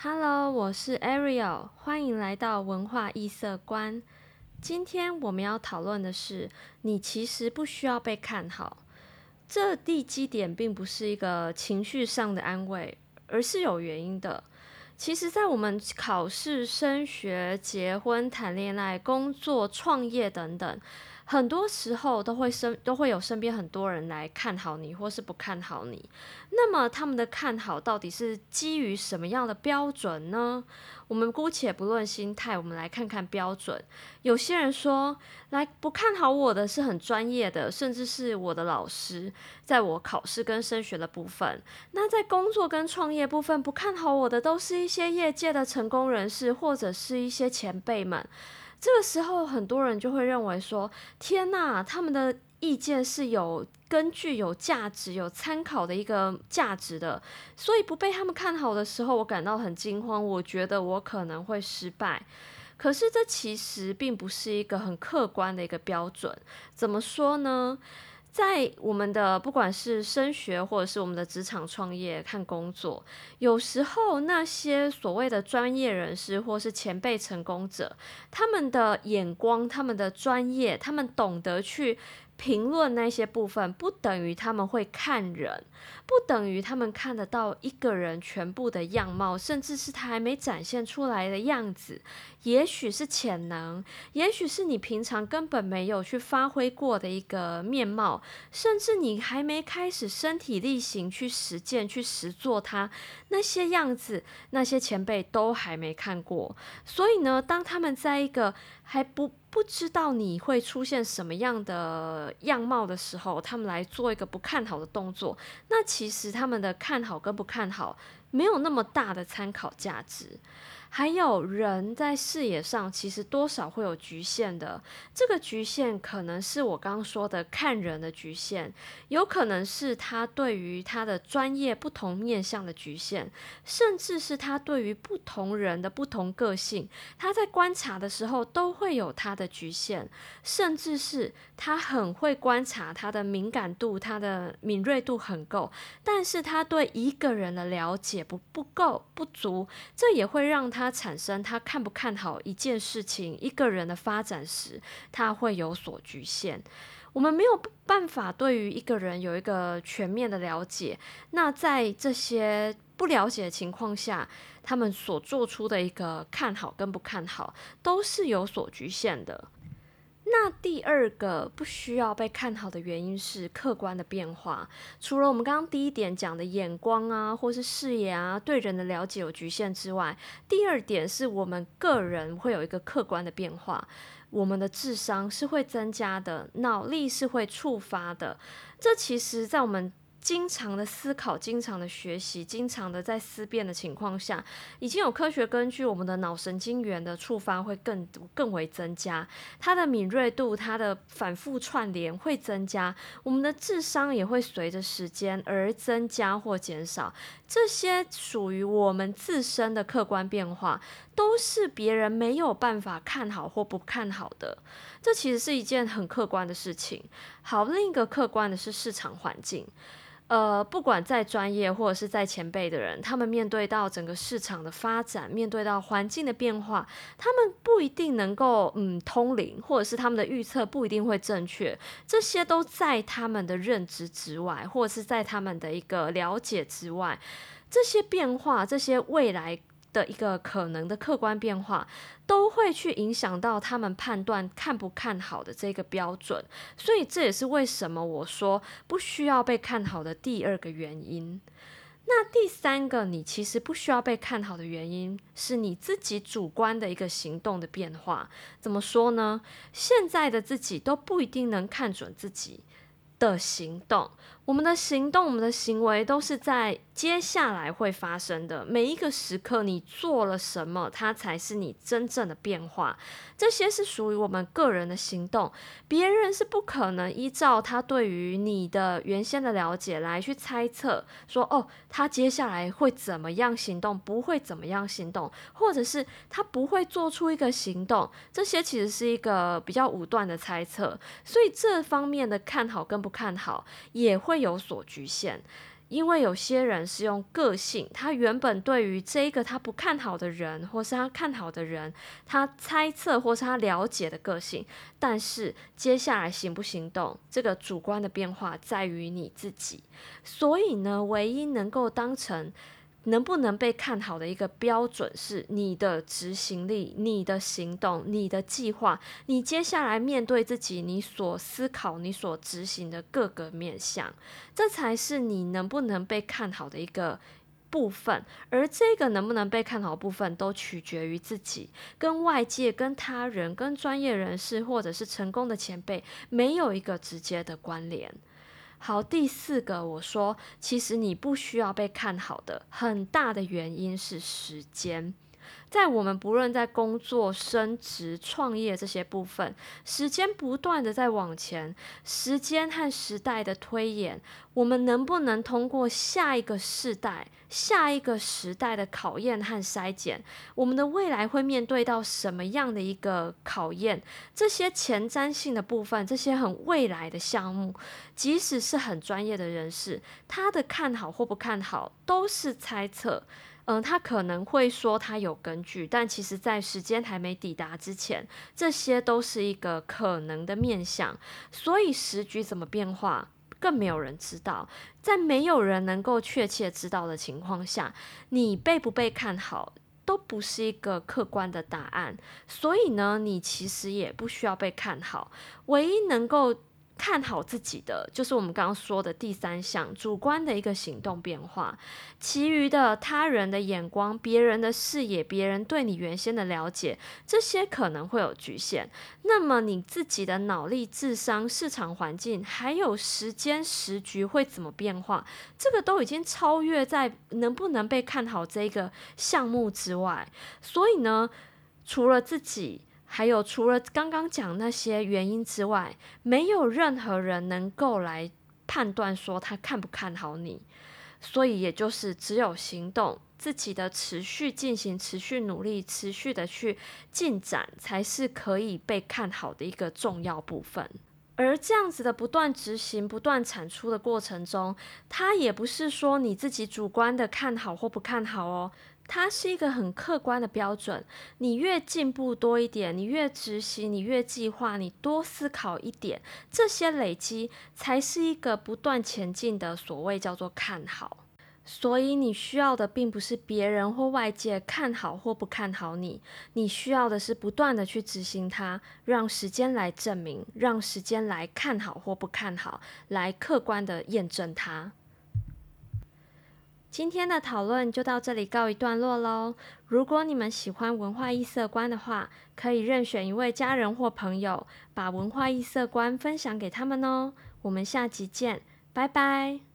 Hello，我是 Ariel，欢迎来到文化异色观。今天我们要讨论的是，你其实不需要被看好。这地基点并不是一个情绪上的安慰，而是有原因的。其实，在我们考试、升学、结婚、谈恋爱、工作、创业等等。很多时候都会身都会有身边很多人来看好你，或是不看好你。那么他们的看好到底是基于什么样的标准呢？我们姑且不论心态，我们来看看标准。有些人说，来不看好我的是很专业的，甚至是我的老师，在我考试跟升学的部分。那在工作跟创业部分，不看好我的都是一些业界的成功人士，或者是一些前辈们。这个时候，很多人就会认为说：“天呐，他们的意见是有根据、有价值、有参考的一个价值的。”所以不被他们看好的时候，我感到很惊慌。我觉得我可能会失败。可是这其实并不是一个很客观的一个标准。怎么说呢？在我们的不管是升学，或者是我们的职场创业看工作，有时候那些所谓的专业人士或是前辈成功者，他们的眼光、他们的专业，他们懂得去。评论那些部分，不等于他们会看人，不等于他们看得到一个人全部的样貌，甚至是他还没展现出来的样子。也许是潜能，也许是你平常根本没有去发挥过的一个面貌，甚至你还没开始身体力行去实践、去实做它那些样子，那些前辈都还没看过。所以呢，当他们在一个还不不知道你会出现什么样的样貌的时候，他们来做一个不看好的动作，那其实他们的看好跟不看好没有那么大的参考价值。还有人在视野上其实多少会有局限的，这个局限可能是我刚刚说的看人的局限，有可能是他对于他的专业不同面向的局限，甚至是他对于不同人的不同个性，他在观察的时候都会有他的局限，甚至是他很会观察，他的敏感度、他的敏锐度很够，但是他对一个人的了解不不够不足，这也会让他。他产生他看不看好一件事情、一个人的发展时，他会有所局限。我们没有办法对于一个人有一个全面的了解。那在这些不了解的情况下，他们所做出的一个看好跟不看好，都是有所局限的。那第二个不需要被看好的原因是客观的变化。除了我们刚刚第一点讲的眼光啊，或是视野啊，对人的了解有局限之外，第二点是我们个人会有一个客观的变化。我们的智商是会增加的，脑力是会触发的。这其实，在我们经常的思考、经常的学习、经常的在思辨的情况下，已经有科学根据，我们的脑神经元的触发会更更为增加，它的敏锐度、它的反复串联会增加，我们的智商也会随着时间而增加或减少。这些属于我们自身的客观变化，都是别人没有办法看好或不看好的。这其实是一件很客观的事情。好，另一个客观的是市场环境。呃，不管在专业或者是在前辈的人，他们面对到整个市场的发展，面对到环境的变化，他们不一定能够嗯通灵，或者是他们的预测不一定会正确，这些都在他们的认知之外，或者是在他们的一个了解之外，这些变化，这些未来。的一个可能的客观变化，都会去影响到他们判断看不看好的这个标准，所以这也是为什么我说不需要被看好的第二个原因。那第三个，你其实不需要被看好的原因，是你自己主观的一个行动的变化。怎么说呢？现在的自己都不一定能看准自己的行动。我们的行动，我们的行为，都是在接下来会发生的每一个时刻。你做了什么，它才是你真正的变化。这些是属于我们个人的行动，别人是不可能依照他对于你的原先的了解来去猜测，说哦，他接下来会怎么样行动，不会怎么样行动，或者是他不会做出一个行动。这些其实是一个比较武断的猜测，所以这方面的看好跟不看好，也会。有所局限，因为有些人是用个性，他原本对于这一个他不看好的人，或是他看好的人，他猜测或是他了解的个性，但是接下来行不行动，这个主观的变化在于你自己。所以呢，唯一能够当成。能不能被看好的一个标准是你的执行力、你的行动、你的计划，你接下来面对自己，你所思考、你所执行的各个面向，这才是你能不能被看好的一个部分。而这个能不能被看好部分，都取决于自己，跟外界、跟他人、跟专业人士或者是成功的前辈，没有一个直接的关联。好，第四个，我说，其实你不需要被看好的很大的原因是时间。在我们不论在工作、升职、创业这些部分，时间不断的在往前，时间和时代的推演，我们能不能通过下一个世代、下一个时代的考验和筛检，我们的未来会面对到什么样的一个考验？这些前瞻性的部分，这些很未来的项目，即使是很专业的人士，他的看好或不看好，都是猜测。嗯，他可能会说他有根据，但其实，在时间还没抵达之前，这些都是一个可能的面相。所以时局怎么变化，更没有人知道。在没有人能够确切知道的情况下，你被不被看好，都不是一个客观的答案。所以呢，你其实也不需要被看好，唯一能够。看好自己的，就是我们刚刚说的第三项主观的一个行动变化。其余的他人的眼光、别人的视野、别人对你原先的了解，这些可能会有局限。那么你自己的脑力、智商、市场环境，还有时间时局会怎么变化？这个都已经超越在能不能被看好这个项目之外。所以呢，除了自己。还有，除了刚刚讲那些原因之外，没有任何人能够来判断说他看不看好你。所以，也就是只有行动，自己的持续进行、持续努力、持续的去进展，才是可以被看好的一个重要部分。而这样子的不断执行、不断产出的过程中，它也不是说你自己主观的看好或不看好哦。它是一个很客观的标准，你越进步多一点，你越执行，你越计划，你多思考一点，这些累积才是一个不断前进的所谓叫做看好。所以你需要的并不是别人或外界看好或不看好你，你需要的是不断的去执行它，让时间来证明，让时间来看好或不看好，来客观的验证它。今天的讨论就到这里告一段落喽。如果你们喜欢文化异色观的话，可以任选一位家人或朋友，把文化异色观分享给他们哦。我们下集见，拜拜。